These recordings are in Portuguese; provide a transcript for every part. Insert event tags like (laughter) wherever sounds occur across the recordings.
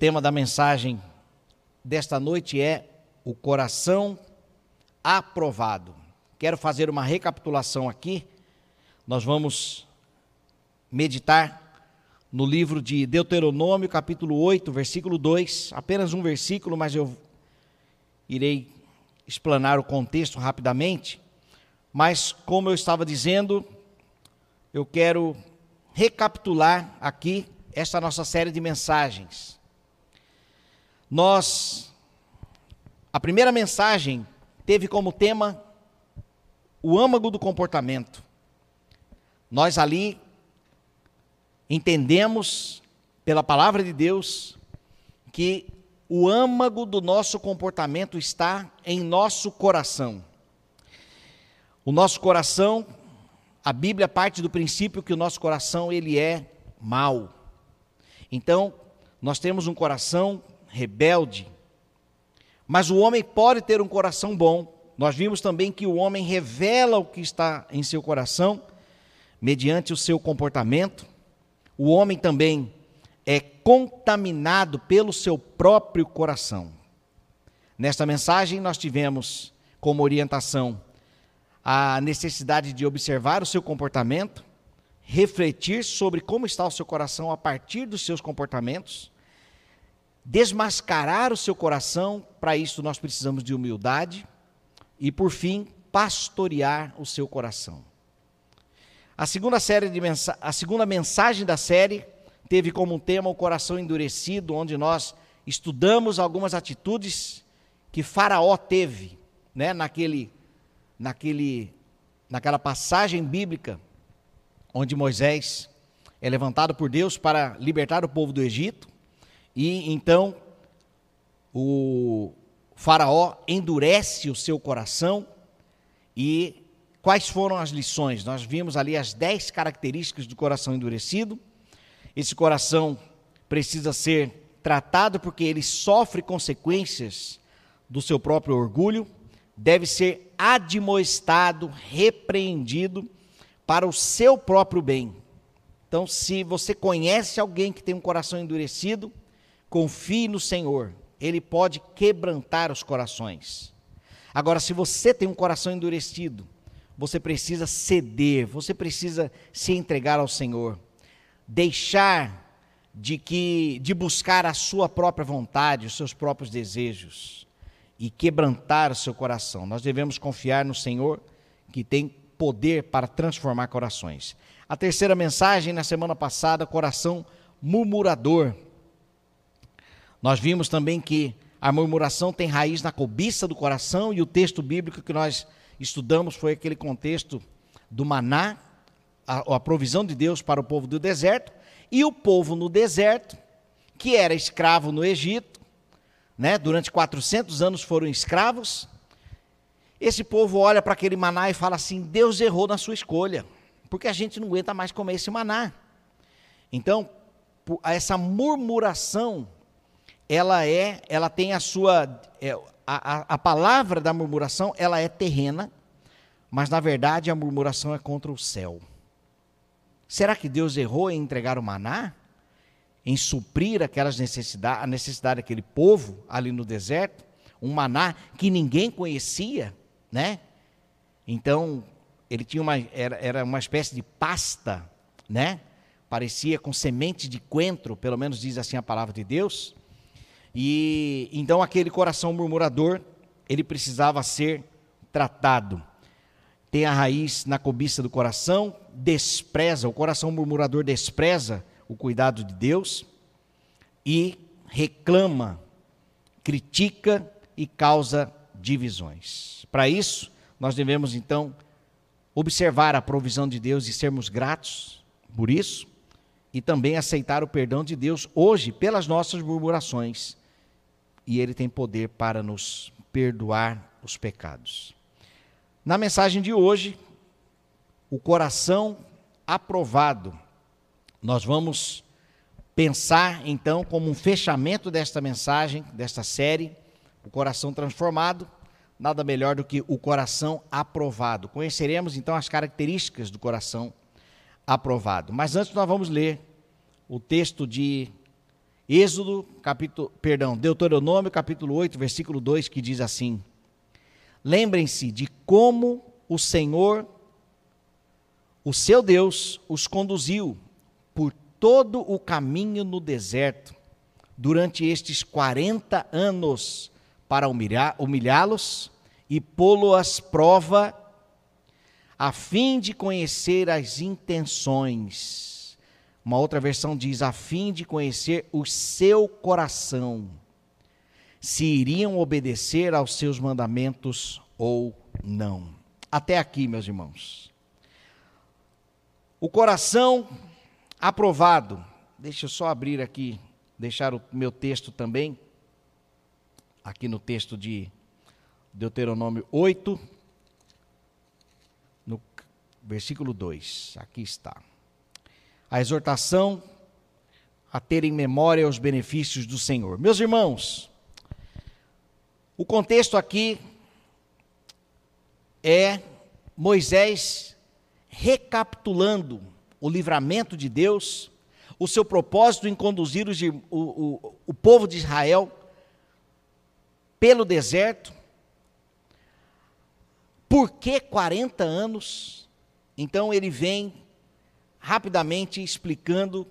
tema da mensagem desta noite é o coração aprovado. Quero fazer uma recapitulação aqui. Nós vamos meditar no livro de Deuteronômio, capítulo 8, versículo 2, apenas um versículo, mas eu irei explanar o contexto rapidamente. Mas, como eu estava dizendo, eu quero recapitular aqui esta nossa série de mensagens. Nós, a primeira mensagem teve como tema o âmago do comportamento. Nós ali entendemos, pela palavra de Deus, que o âmago do nosso comportamento está em nosso coração. O nosso coração, a Bíblia parte do princípio que o nosso coração ele é mau. Então, nós temos um coração rebelde, mas o homem pode ter um coração bom. Nós vimos também que o homem revela o que está em seu coração mediante o seu comportamento. O homem também é contaminado pelo seu próprio coração. Nesta mensagem, nós tivemos como orientação a necessidade de observar o seu comportamento, refletir sobre como está o seu coração a partir dos seus comportamentos, desmascarar o seu coração, para isso nós precisamos de humildade, e por fim, pastorear o seu coração. A segunda, série de mensa a segunda mensagem da série teve como tema o coração endurecido, onde nós estudamos algumas atitudes que Faraó teve, né, naquele naquele, naquela passagem bíblica onde Moisés é levantado por Deus para libertar o povo do Egito, e então o Faraó endurece o seu coração. E quais foram as lições? Nós vimos ali as dez características do coração endurecido. Esse coração precisa ser tratado porque ele sofre consequências do seu próprio orgulho, deve ser admoestado, repreendido para o seu próprio bem. Então, se você conhece alguém que tem um coração endurecido, confie no Senhor, ele pode quebrantar os corações. Agora, se você tem um coração endurecido, você precisa ceder, você precisa se entregar ao Senhor, deixar de que de buscar a sua própria vontade, os seus próprios desejos e quebrantar o seu coração. Nós devemos confiar no Senhor, que tem poder para transformar corações. A terceira mensagem, na semana passada, coração murmurador. Nós vimos também que a murmuração tem raiz na cobiça do coração, e o texto bíblico que nós estudamos foi aquele contexto do maná, a, a provisão de Deus para o povo do deserto, e o povo no deserto, que era escravo no Egito, né, durante 400 anos foram escravos. Esse povo olha para aquele maná e fala assim: Deus errou na sua escolha, porque a gente não aguenta mais comer esse maná. Então, essa murmuração, ela é, ela tem a sua, é, a, a, palavra da murmuração, ela é terrena, mas na verdade a murmuração é contra o céu. Será que Deus errou em entregar o maná? em suprir aquelas necessidades, a necessidade daquele povo ali no deserto, um maná que ninguém conhecia, né? Então, ele tinha uma era, era uma espécie de pasta, né? Parecia com semente de coentro, pelo menos diz assim a palavra de Deus. E então aquele coração murmurador, ele precisava ser tratado. Tem a raiz na cobiça do coração, despreza, o coração murmurador despreza o cuidado de Deus e reclama, critica e causa divisões. Para isso, nós devemos então observar a provisão de Deus e sermos gratos por isso e também aceitar o perdão de Deus hoje pelas nossas murmurações. E ele tem poder para nos perdoar os pecados. Na mensagem de hoje, o coração aprovado nós vamos pensar então como um fechamento desta mensagem, desta série, o coração transformado, nada melhor do que o coração aprovado. Conheceremos então as características do coração aprovado. Mas antes nós vamos ler o texto de Êxodo, capítulo, perdão, Deuteronômio, capítulo 8, versículo 2, que diz assim: Lembrem-se de como o Senhor, o seu Deus, os conduziu por todo o caminho no deserto durante estes 40 anos para humilhá-los e pô-los prova a fim de conhecer as intenções. Uma outra versão diz a fim de conhecer o seu coração, se iriam obedecer aos seus mandamentos ou não. Até aqui, meus irmãos. O coração aprovado. Deixa eu só abrir aqui, deixar o meu texto também aqui no texto de Deuteronômio 8, no versículo 2. Aqui está. A exortação a ter em memória os benefícios do Senhor. Meus irmãos, o contexto aqui é Moisés recapitulando o livramento de Deus, o seu propósito em conduzir o, o, o povo de Israel pelo deserto. Por que 40 anos? Então ele vem rapidamente explicando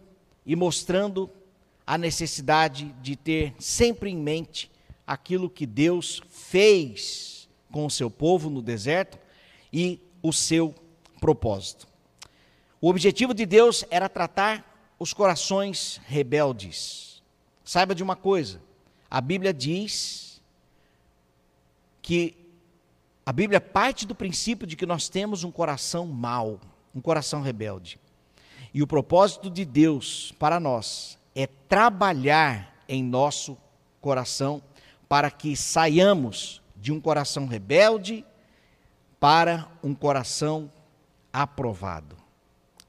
e mostrando a necessidade de ter sempre em mente aquilo que Deus fez com o seu povo no deserto e o seu propósito. O objetivo de Deus era tratar os corações rebeldes. Saiba de uma coisa: a Bíblia diz que a Bíblia parte do princípio de que nós temos um coração mau, um coração rebelde. E o propósito de Deus para nós é trabalhar em nosso coração para que saiamos de um coração rebelde para um coração aprovado.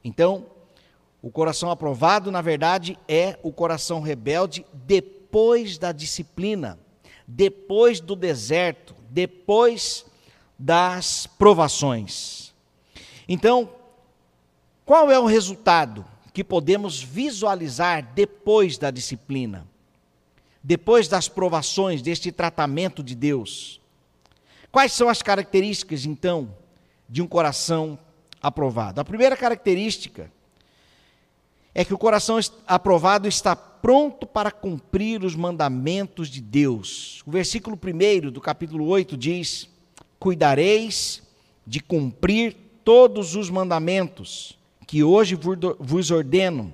Então, o coração aprovado, na verdade, é o coração rebelde depois da disciplina, depois do deserto, depois das provações. Então, qual é o resultado que podemos visualizar depois da disciplina? Depois das provações, deste tratamento de Deus? Quais são as características, então, de um coração aprovado? A primeira característica é que o coração aprovado está pronto para cumprir os mandamentos de Deus. O versículo 1 do capítulo 8 diz: Cuidareis de cumprir todos os mandamentos que hoje vos ordeno,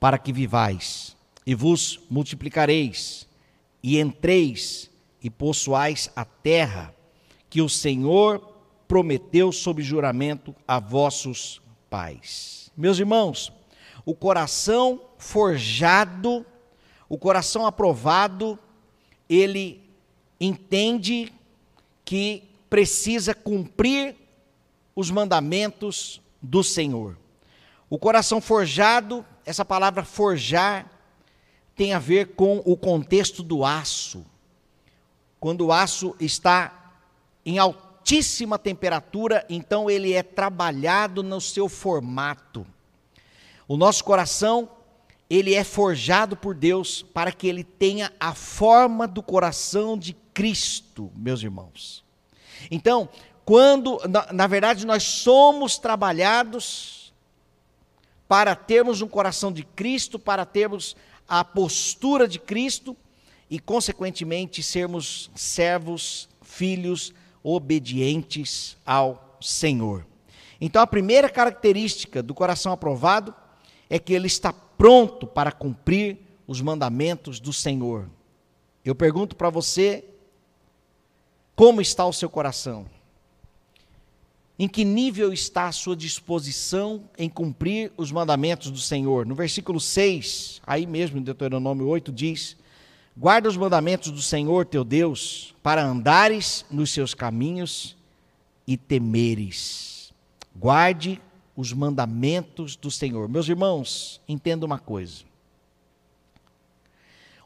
para que vivais, e vos multiplicareis, e entreis e possuais a terra que o Senhor prometeu sob juramento a vossos pais. Meus irmãos, o coração forjado, o coração aprovado, ele entende que precisa cumprir os mandamentos do Senhor. O coração forjado, essa palavra forjar, tem a ver com o contexto do aço. Quando o aço está em altíssima temperatura, então ele é trabalhado no seu formato. O nosso coração, ele é forjado por Deus para que ele tenha a forma do coração de Cristo, meus irmãos. Então, quando, na, na verdade, nós somos trabalhados para termos um coração de Cristo, para termos a postura de Cristo e, consequentemente, sermos servos, filhos obedientes ao Senhor. Então, a primeira característica do coração aprovado é que ele está pronto para cumprir os mandamentos do Senhor. Eu pergunto para você, como está o seu coração? Em que nível está a sua disposição em cumprir os mandamentos do Senhor? No versículo 6, aí mesmo em Deuteronômio 8, diz: Guarda os mandamentos do Senhor teu Deus, para andares nos seus caminhos e temeres. Guarde os mandamentos do Senhor. Meus irmãos, entenda uma coisa.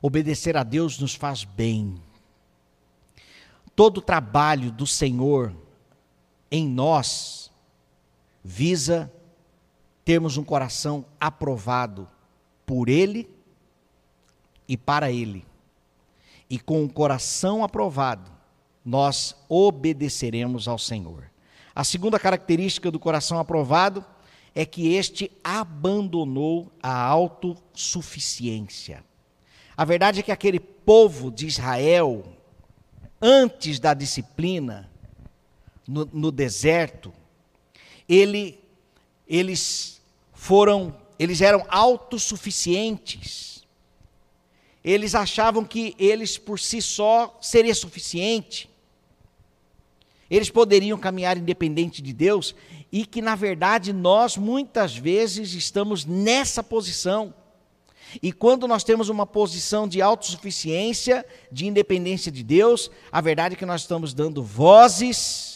Obedecer a Deus nos faz bem. Todo o trabalho do Senhor em nós visa termos um coração aprovado por Ele e para Ele. E com o coração aprovado, nós obedeceremos ao Senhor. A segunda característica do coração aprovado é que este abandonou a autossuficiência. A verdade é que aquele povo de Israel, antes da disciplina, no, no deserto, ele, eles foram, eles eram autossuficientes. Eles achavam que eles por si só seria suficiente. Eles poderiam caminhar independente de Deus e que na verdade nós muitas vezes estamos nessa posição. E quando nós temos uma posição de autossuficiência, de independência de Deus, a verdade é que nós estamos dando vozes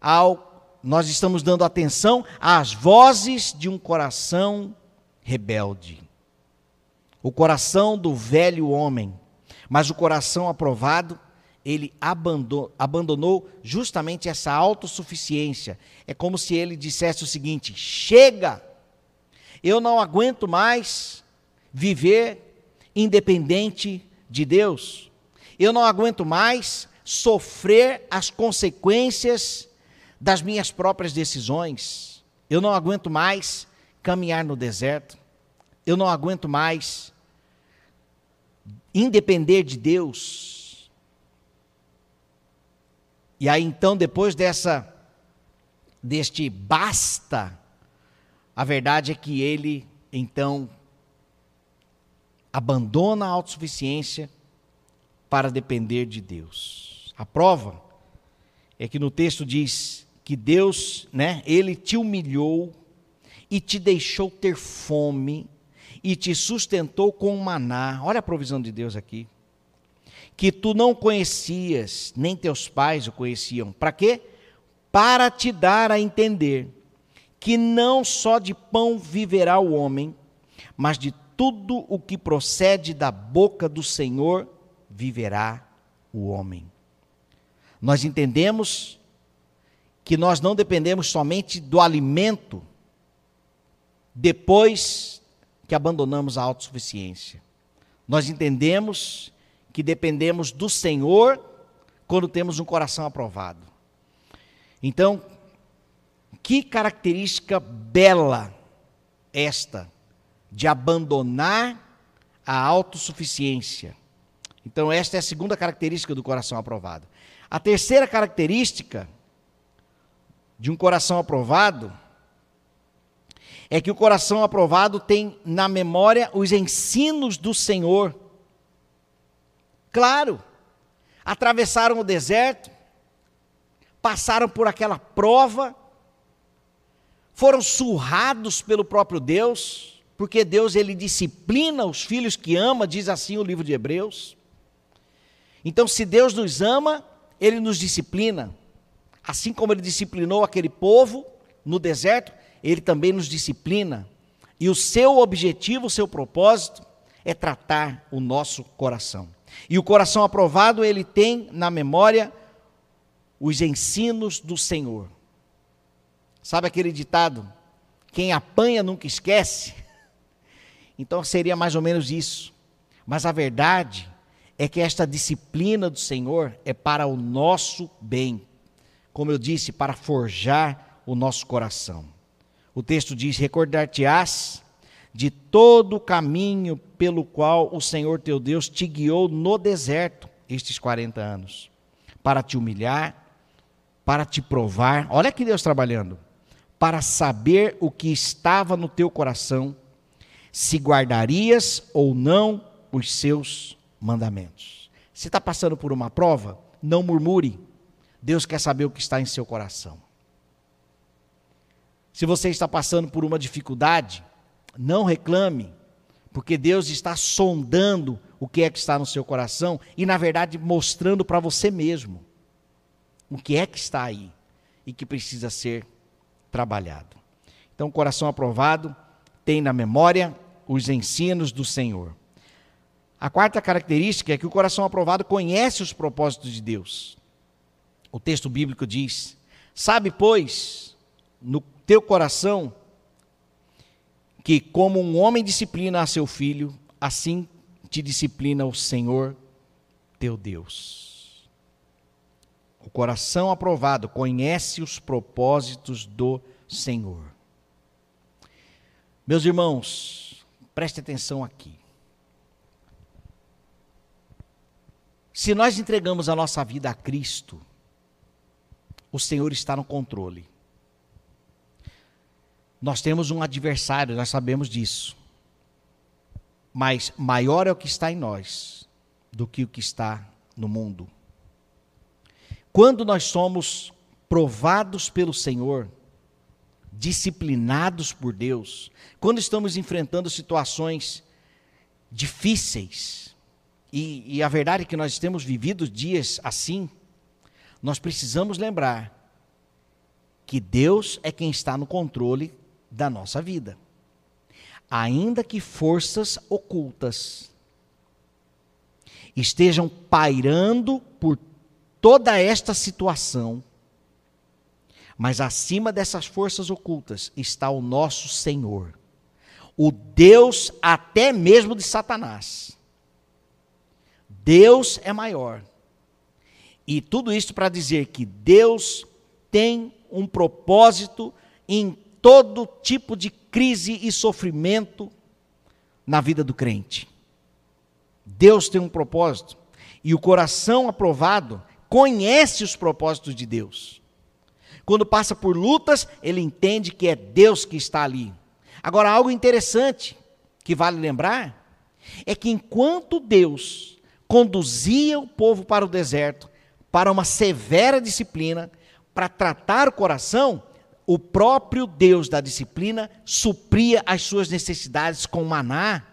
ao nós estamos dando atenção às vozes de um coração rebelde. O coração do velho homem, mas o coração aprovado, ele abandonou, abandonou justamente essa autossuficiência. É como se ele dissesse o seguinte: chega, eu não aguento mais viver independente de Deus, eu não aguento mais sofrer as consequências das minhas próprias decisões. Eu não aguento mais caminhar no deserto. Eu não aguento mais independer de Deus. E aí então, depois dessa deste basta, a verdade é que ele então abandona a autossuficiência para depender de Deus. A prova é que no texto diz que Deus, né, ele te humilhou e te deixou ter fome e te sustentou com maná. Olha a provisão de Deus aqui. Que tu não conhecias, nem teus pais o conheciam. Para quê? Para te dar a entender que não só de pão viverá o homem, mas de tudo o que procede da boca do Senhor viverá o homem. Nós entendemos que nós não dependemos somente do alimento depois que abandonamos a autossuficiência. Nós entendemos que dependemos do Senhor quando temos um coração aprovado. Então, que característica bela esta de abandonar a autossuficiência. Então, esta é a segunda característica do coração aprovado. A terceira característica de um coração aprovado é que o coração aprovado tem na memória os ensinos do Senhor. Claro, atravessaram o deserto, passaram por aquela prova, foram surrados pelo próprio Deus, porque Deus ele disciplina os filhos que ama, diz assim o livro de Hebreus. Então, se Deus nos ama, ele nos disciplina. Assim como ele disciplinou aquele povo no deserto, ele também nos disciplina. E o seu objetivo, o seu propósito é tratar o nosso coração. E o coração aprovado, ele tem na memória os ensinos do Senhor. Sabe aquele ditado? Quem apanha nunca esquece? (laughs) Então seria mais ou menos isso. Mas a verdade é que esta disciplina do Senhor é para o nosso bem como eu disse, para forjar o nosso coração. O texto diz: Recordar-te-ás de todo o caminho pelo qual o Senhor teu Deus te guiou no deserto estes 40 anos, para te humilhar, para te provar. Olha que Deus trabalhando. Para saber o que estava no teu coração, se guardarias ou não os seus mandamentos. Se está passando por uma prova, não murmure, Deus quer saber o que está em seu coração. Se você está passando por uma dificuldade, não reclame, porque Deus está sondando o que é que está no seu coração e, na verdade, mostrando para você mesmo o que é que está aí e que precisa ser trabalhado. Então, coração aprovado tem na memória os ensinos do Senhor. A quarta característica é que o coração aprovado conhece os propósitos de Deus. O texto bíblico diz: Sabe, pois, no teu coração, que como um homem disciplina a seu filho, assim te disciplina o Senhor teu Deus. O coração aprovado conhece os propósitos do Senhor. Meus irmãos, preste atenção aqui. Se nós entregamos a nossa vida a Cristo, o Senhor está no controle. Nós temos um adversário, nós sabemos disso. Mas maior é o que está em nós do que o que está no mundo. Quando nós somos provados pelo Senhor, disciplinados por Deus, quando estamos enfrentando situações difíceis, e, e, a verdade é que nós temos vivido dias assim, nós precisamos lembrar que Deus é quem está no controle da nossa vida. Ainda que forças ocultas estejam pairando por toda esta situação, mas acima dessas forças ocultas está o nosso Senhor, o Deus até mesmo de Satanás. Deus é maior. E tudo isso para dizer que Deus tem um propósito em todo tipo de crise e sofrimento na vida do crente. Deus tem um propósito e o coração aprovado conhece os propósitos de Deus. Quando passa por lutas, ele entende que é Deus que está ali. Agora, algo interessante que vale lembrar é que enquanto Deus conduzia o povo para o deserto, para uma severa disciplina, para tratar o coração, o próprio Deus da disciplina supria as suas necessidades com maná,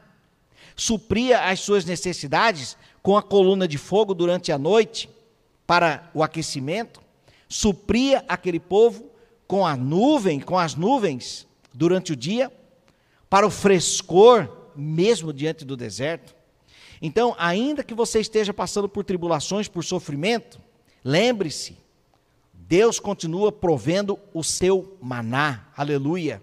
supria as suas necessidades com a coluna de fogo durante a noite para o aquecimento, supria aquele povo com a nuvem, com as nuvens durante o dia, para o frescor mesmo diante do deserto. Então, ainda que você esteja passando por tribulações, por sofrimento, lembre-se, Deus continua provendo o seu maná, aleluia.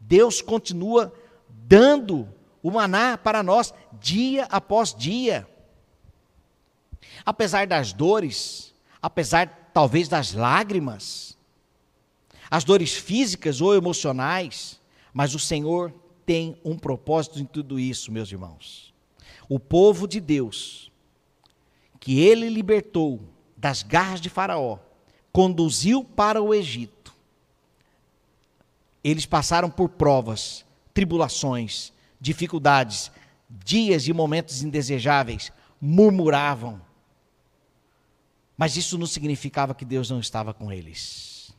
Deus continua dando o maná para nós dia após dia. Apesar das dores, apesar talvez das lágrimas, as dores físicas ou emocionais, mas o Senhor tem um propósito em tudo isso, meus irmãos. O povo de Deus, que ele libertou das garras de Faraó, conduziu para o Egito. Eles passaram por provas, tribulações, dificuldades, dias e momentos indesejáveis, murmuravam. Mas isso não significava que Deus não estava com eles.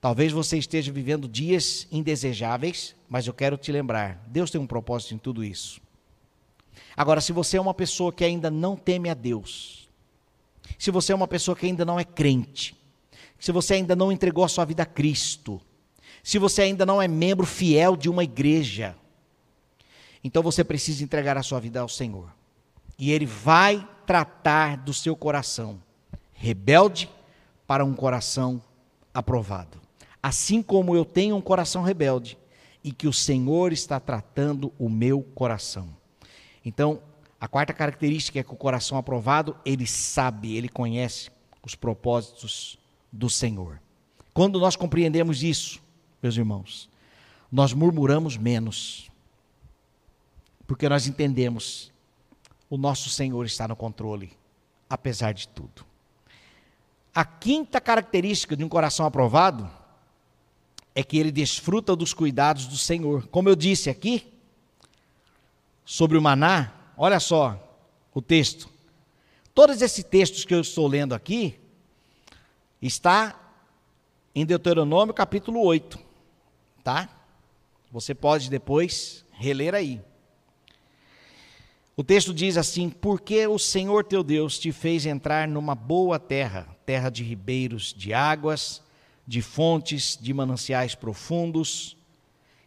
Talvez você esteja vivendo dias indesejáveis, mas eu quero te lembrar: Deus tem um propósito em tudo isso. Agora, se você é uma pessoa que ainda não teme a Deus, se você é uma pessoa que ainda não é crente, se você ainda não entregou a sua vida a Cristo, se você ainda não é membro fiel de uma igreja, então você precisa entregar a sua vida ao Senhor. E Ele vai tratar do seu coração rebelde para um coração aprovado. Assim como eu tenho um coração rebelde e que o Senhor está tratando o meu coração. Então, a quarta característica é que o coração aprovado, ele sabe, ele conhece os propósitos do Senhor. Quando nós compreendemos isso, meus irmãos, nós murmuramos menos, porque nós entendemos o nosso Senhor está no controle, apesar de tudo. A quinta característica de um coração aprovado é que ele desfruta dos cuidados do Senhor. Como eu disse aqui, sobre o maná, Olha só o texto. Todos esses textos que eu estou lendo aqui está em Deuteronômio capítulo 8, tá? Você pode depois reler aí. O texto diz assim: Porque o Senhor teu Deus te fez entrar numa boa terra, terra de ribeiros de águas, de fontes, de mananciais profundos,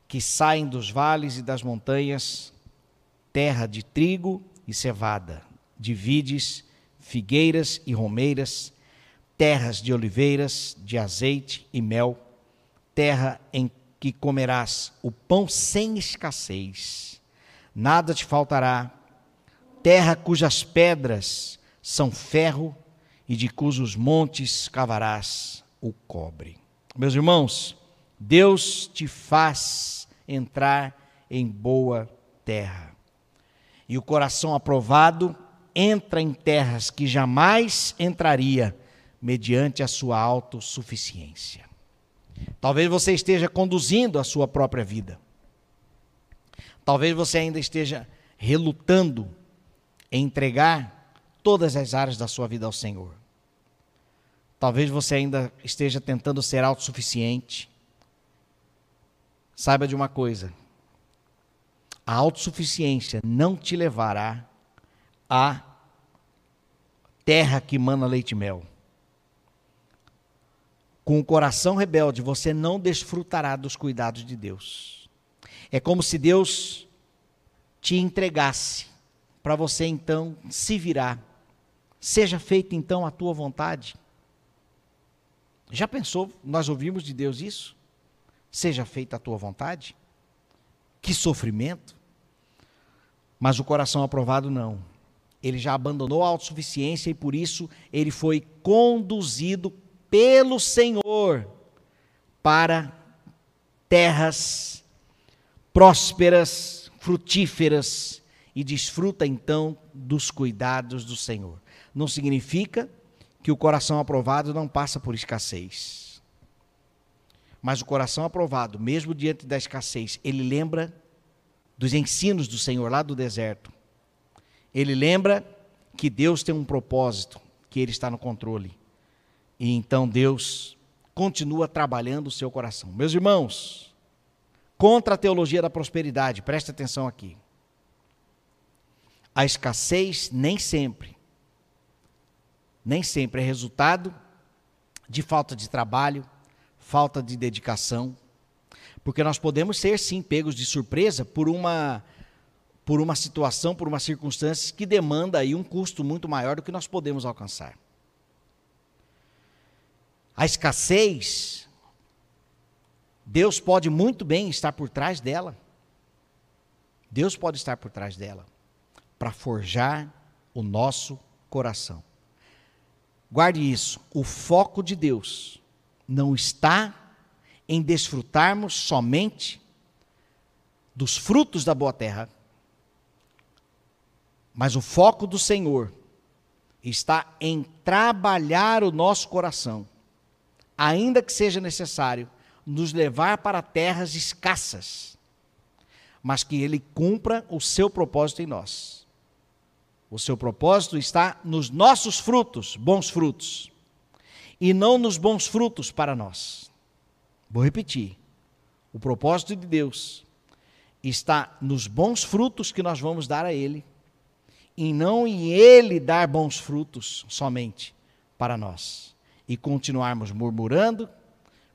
que saem dos vales e das montanhas, terra de trigo e cevada, de vides, figueiras e romeiras, terras de oliveiras, de azeite e mel, terra em que comerás o pão sem escassez, nada te faltará. Terra cujas pedras são ferro e de cujos montes cavarás o cobre. Meus irmãos, Deus te faz entrar em boa terra. E o coração aprovado entra em terras que jamais entraria mediante a sua autossuficiência. Talvez você esteja conduzindo a sua própria vida. Talvez você ainda esteja relutando em entregar todas as áreas da sua vida ao Senhor. Talvez você ainda esteja tentando ser autossuficiente. Saiba de uma coisa: a autossuficiência não te levará à terra que mana leite e mel. Com o coração rebelde, você não desfrutará dos cuidados de Deus. É como se Deus te entregasse para você então se virar. Seja feita então a tua vontade. Já pensou, nós ouvimos de Deus isso? Seja feita a tua vontade? Que sofrimento. Mas o coração aprovado não. Ele já abandonou a autossuficiência e por isso ele foi conduzido pelo Senhor para terras prósperas, frutíferas e desfruta então dos cuidados do Senhor. Não significa que o coração aprovado não passa por escassez. Mas o coração aprovado, mesmo diante da escassez, ele lembra dos ensinos do Senhor lá do deserto. Ele lembra que Deus tem um propósito, que ele está no controle. E então Deus continua trabalhando o seu coração. Meus irmãos, contra a teologia da prosperidade, preste atenção aqui. A escassez nem sempre, nem sempre é resultado de falta de trabalho, falta de dedicação, porque nós podemos ser sim pegos de surpresa por uma por uma situação, por uma circunstância que demanda aí um custo muito maior do que nós podemos alcançar. A escassez, Deus pode muito bem estar por trás dela. Deus pode estar por trás dela para forjar o nosso coração. Guarde isso, o foco de Deus não está em desfrutarmos somente dos frutos da boa terra, mas o foco do Senhor está em trabalhar o nosso coração ainda que seja necessário, nos levar para terras escassas, mas que Ele cumpra o seu propósito em nós. O seu propósito está nos nossos frutos, bons frutos, e não nos bons frutos para nós. Vou repetir. O propósito de Deus está nos bons frutos que nós vamos dar a Ele, e não em Ele dar bons frutos somente para nós e continuarmos murmurando,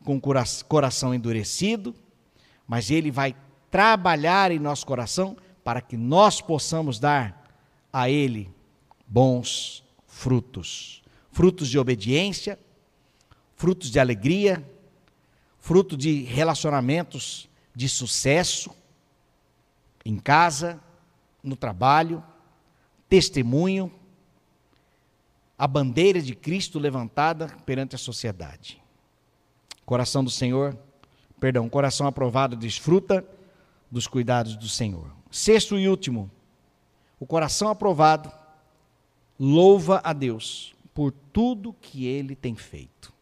com coração endurecido, mas Ele vai trabalhar em nosso coração para que nós possamos dar a Ele bons frutos frutos de obediência, frutos de alegria, fruto de relacionamentos de sucesso em casa, no trabalho, testemunho a bandeira de Cristo levantada perante a sociedade. Coração do Senhor, perdão, coração aprovado desfruta dos cuidados do Senhor. Sexto e último, o coração aprovado louva a Deus por tudo que ele tem feito.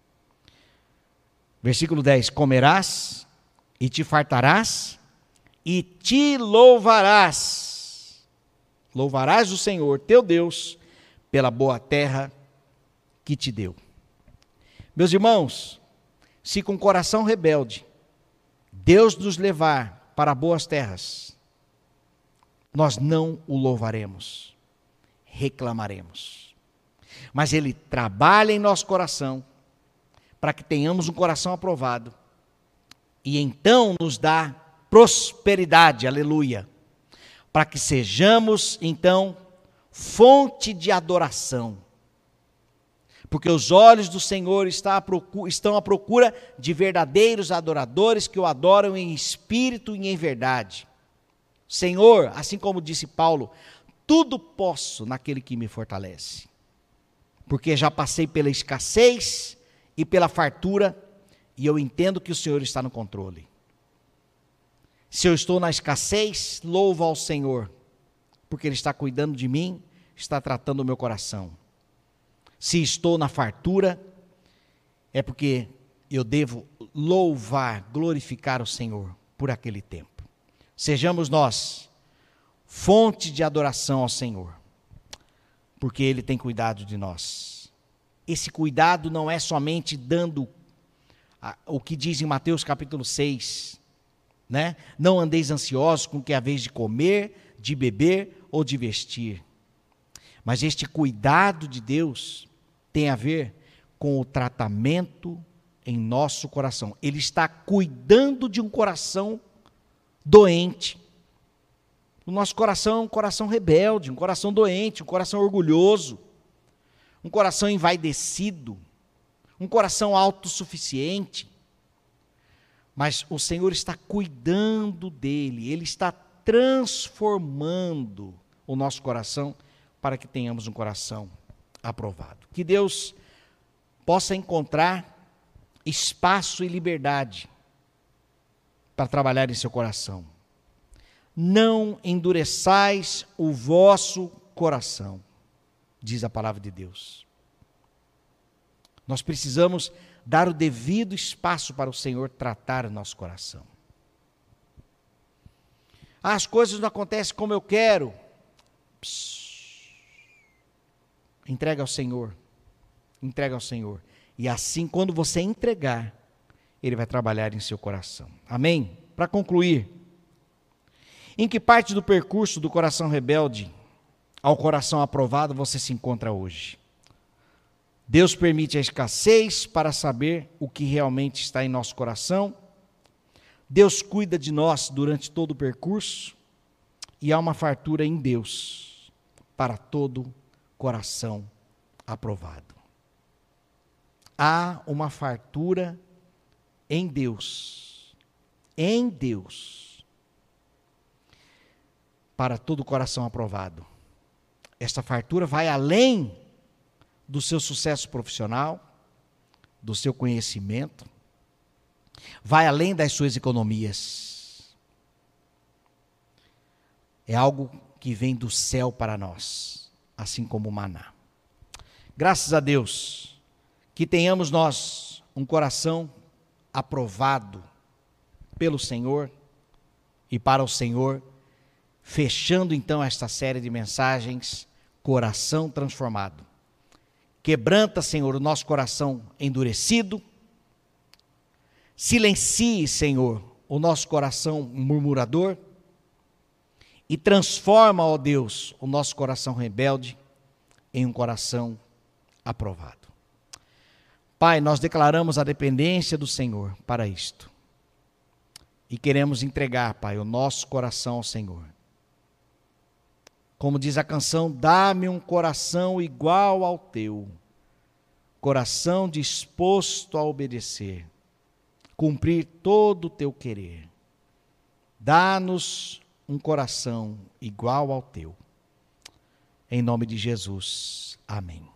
Versículo 10: Comerás e te fartarás e te louvarás. Louvarás o Senhor teu Deus pela boa terra que te deu. Meus irmãos, se com coração rebelde Deus nos levar para boas terras, nós não o louvaremos, reclamaremos. Mas Ele trabalha em nosso coração para que tenhamos um coração aprovado e então nos dá prosperidade, aleluia, para que sejamos então fonte de adoração. Porque os olhos do Senhor estão à procura de verdadeiros adoradores que o adoram em espírito e em verdade. Senhor, assim como disse Paulo, tudo posso naquele que me fortalece. Porque já passei pela escassez e pela fartura, e eu entendo que o Senhor está no controle. Se eu estou na escassez, louvo ao Senhor, porque Ele está cuidando de mim, está tratando o meu coração. Se estou na fartura, é porque eu devo louvar, glorificar o Senhor por aquele tempo. Sejamos nós fonte de adoração ao Senhor, porque Ele tem cuidado de nós. Esse cuidado não é somente dando o que diz em Mateus capítulo 6, né? Não andeis ansiosos com que é a vez de comer, de beber ou de vestir. Mas este cuidado de Deus tem a ver com o tratamento em nosso coração. Ele está cuidando de um coração doente. O nosso coração é um coração rebelde, um coração doente, um coração orgulhoso, um coração envaidecido, um coração autossuficiente. Mas o Senhor está cuidando dele, ele está transformando o nosso coração para que tenhamos um coração aprovado. Que Deus possa encontrar espaço e liberdade para trabalhar em seu coração. Não endureçais o vosso coração, diz a palavra de Deus. Nós precisamos dar o devido espaço para o Senhor tratar o nosso coração. Ah, as coisas não acontecem como eu quero. Psss. Entrega ao Senhor. Entrega ao Senhor. E assim, quando você entregar, Ele vai trabalhar em seu coração. Amém? Para concluir, em que parte do percurso do coração rebelde ao coração aprovado você se encontra hoje? Deus permite a escassez para saber o que realmente está em nosso coração. Deus cuida de nós durante todo o percurso e há uma fartura em Deus para todo coração aprovado. Há uma fartura em Deus, em Deus, para todo coração aprovado. Esta fartura vai além do seu sucesso profissional, do seu conhecimento, vai além das suas economias. É algo que vem do céu para nós, assim como o maná. Graças a Deus que tenhamos nós um coração aprovado pelo Senhor e para o Senhor, fechando então esta série de mensagens, coração transformado. Quebranta, Senhor, o nosso coração endurecido. Silencie, Senhor, o nosso coração murmurador. E transforma, ó Deus, o nosso coração rebelde em um coração aprovado. Pai, nós declaramos a dependência do Senhor para isto. E queremos entregar, Pai, o nosso coração ao Senhor. Como diz a canção, dá-me um coração igual ao teu, coração disposto a obedecer, cumprir todo o teu querer. Dá-nos um coração igual ao teu. Em nome de Jesus. Amém.